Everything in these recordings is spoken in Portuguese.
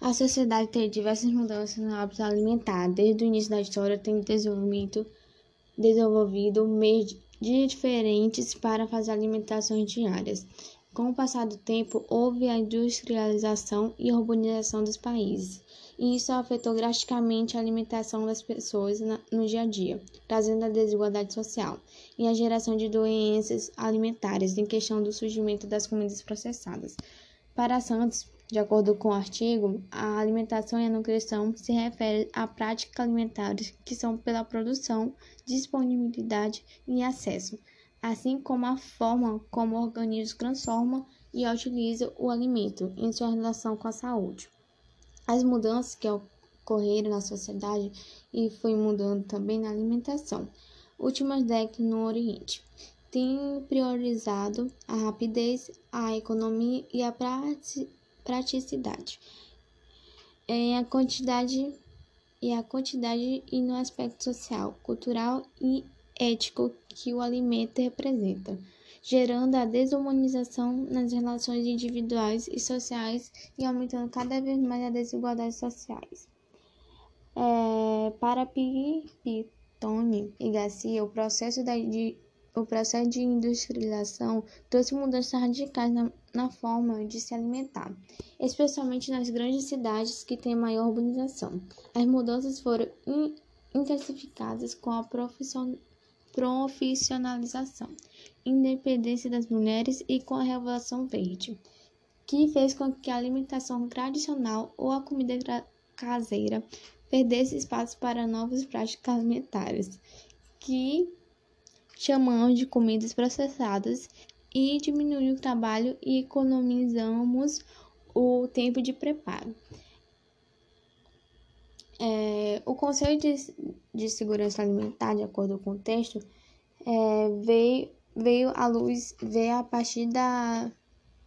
A sociedade teve diversas mudanças no hábito alimentar. Desde o início da história, tem desenvolvido, desenvolvido meios diferentes para fazer alimentações diárias. Com o passar do tempo, houve a industrialização e urbanização dos países, e isso afetou drasticamente a alimentação das pessoas no dia a dia, trazendo a desigualdade social e a geração de doenças alimentares em questão do surgimento das comidas processadas. Para Santos, de acordo com o artigo, a alimentação e a nutrição se refere a práticas alimentares que são pela produção, disponibilidade e acesso, assim como a forma como o organismo transforma e utiliza o alimento em sua relação com a saúde. As mudanças que ocorreram na sociedade e foi mudando também na alimentação. Últimas décadas no Oriente têm priorizado a rapidez, a economia e a prática praticidade. É a quantidade e a quantidade e no aspecto social, cultural e ético que o alimento representa, gerando a desumanização nas relações individuais e sociais e aumentando cada vez mais as desigualdades sociais. É, para Pitone e Garcia, o processo de o processo de industrialização trouxe mudanças radicais na, na, forma de se alimentar, especialmente nas grandes cidades que têm maior urbanização. As mudanças foram in, intensificadas com a profissionalização, independência das mulheres e com a Revolução Verde, que fez com que a alimentação tradicional ou a comida caseira perdesse espaço para novas práticas alimentares, que chamamos de comidas processadas e diminuir o trabalho e economizamos o tempo de preparo. É, o Conselho de, de, Segurança Alimentar, de acordo com o texto, é, veio, veio à luz veio a partir da,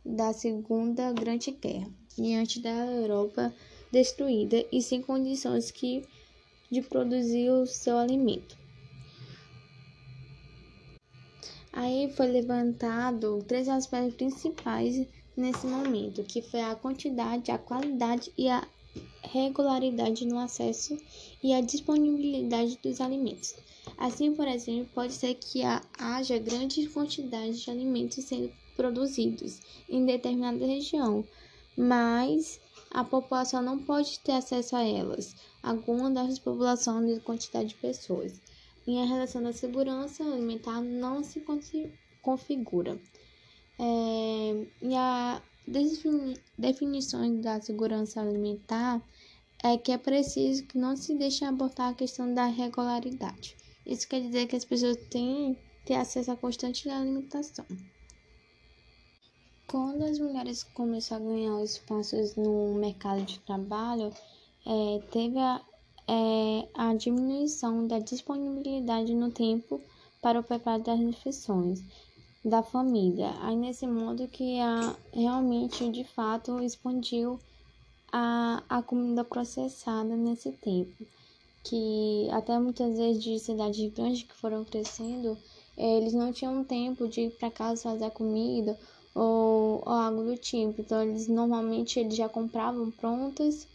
da Segunda Grande Guerra, diante da Europa destruída e sem condições que, de produzir o seu alimento. Aí foi levantado três aspectos principais nesse momento, que foi a quantidade, a qualidade e a regularidade no acesso e a disponibilidade dos alimentos. Assim, por exemplo, pode ser que haja grandes quantidades de alimentos sendo produzidos em determinada região, mas a população não pode ter acesso a elas, alguma das populações de quantidade de pessoas e a relação da segurança alimentar não se configura. É, e a definição da segurança alimentar é que é preciso que não se deixe abortar a questão da regularidade. Isso quer dizer que as pessoas têm ter acesso a constante alimentação. Quando as mulheres começaram a ganhar espaços no mercado de trabalho, é, teve a, é a diminuição da disponibilidade no tempo para o preparo das refeições da família. Aí nesse modo que a, realmente de fato expandiu a, a comida processada nesse tempo. Que até muitas vezes de cidades grandes que foram crescendo, eles não tinham tempo de ir para casa fazer a comida ou, ou algo do tipo. Então eles normalmente eles já compravam prontas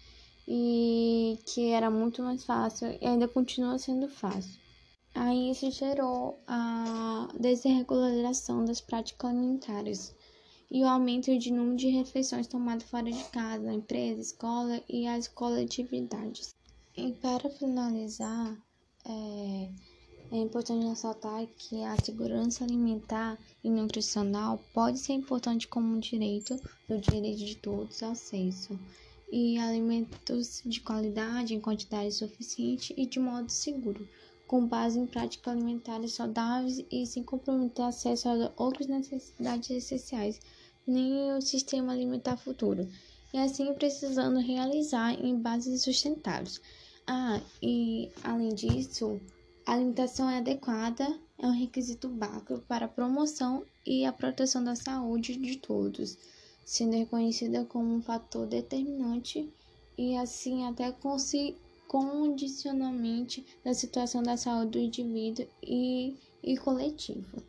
e que era muito mais fácil e ainda continua sendo fácil. Aí isso gerou a desregularização das práticas alimentares e o aumento de número de refeições tomadas fora de casa, na empresa, escola e as coletividades. E para finalizar, é, é importante ressaltar que a segurança alimentar e nutricional pode ser importante como um direito do direito de todos ao acesso e alimentos de qualidade em quantidade suficiente e de modo seguro, com base em práticas alimentares saudáveis e sem comprometer acesso a outras necessidades essenciais, nem o sistema alimentar futuro, e assim precisando realizar em bases sustentáveis. Ah, e além disso, a alimentação é adequada é um requisito básico para a promoção e a proteção da saúde de todos sendo reconhecida como um fator determinante e assim até condicionalmente da situação da saúde do indivíduo e, e coletivo.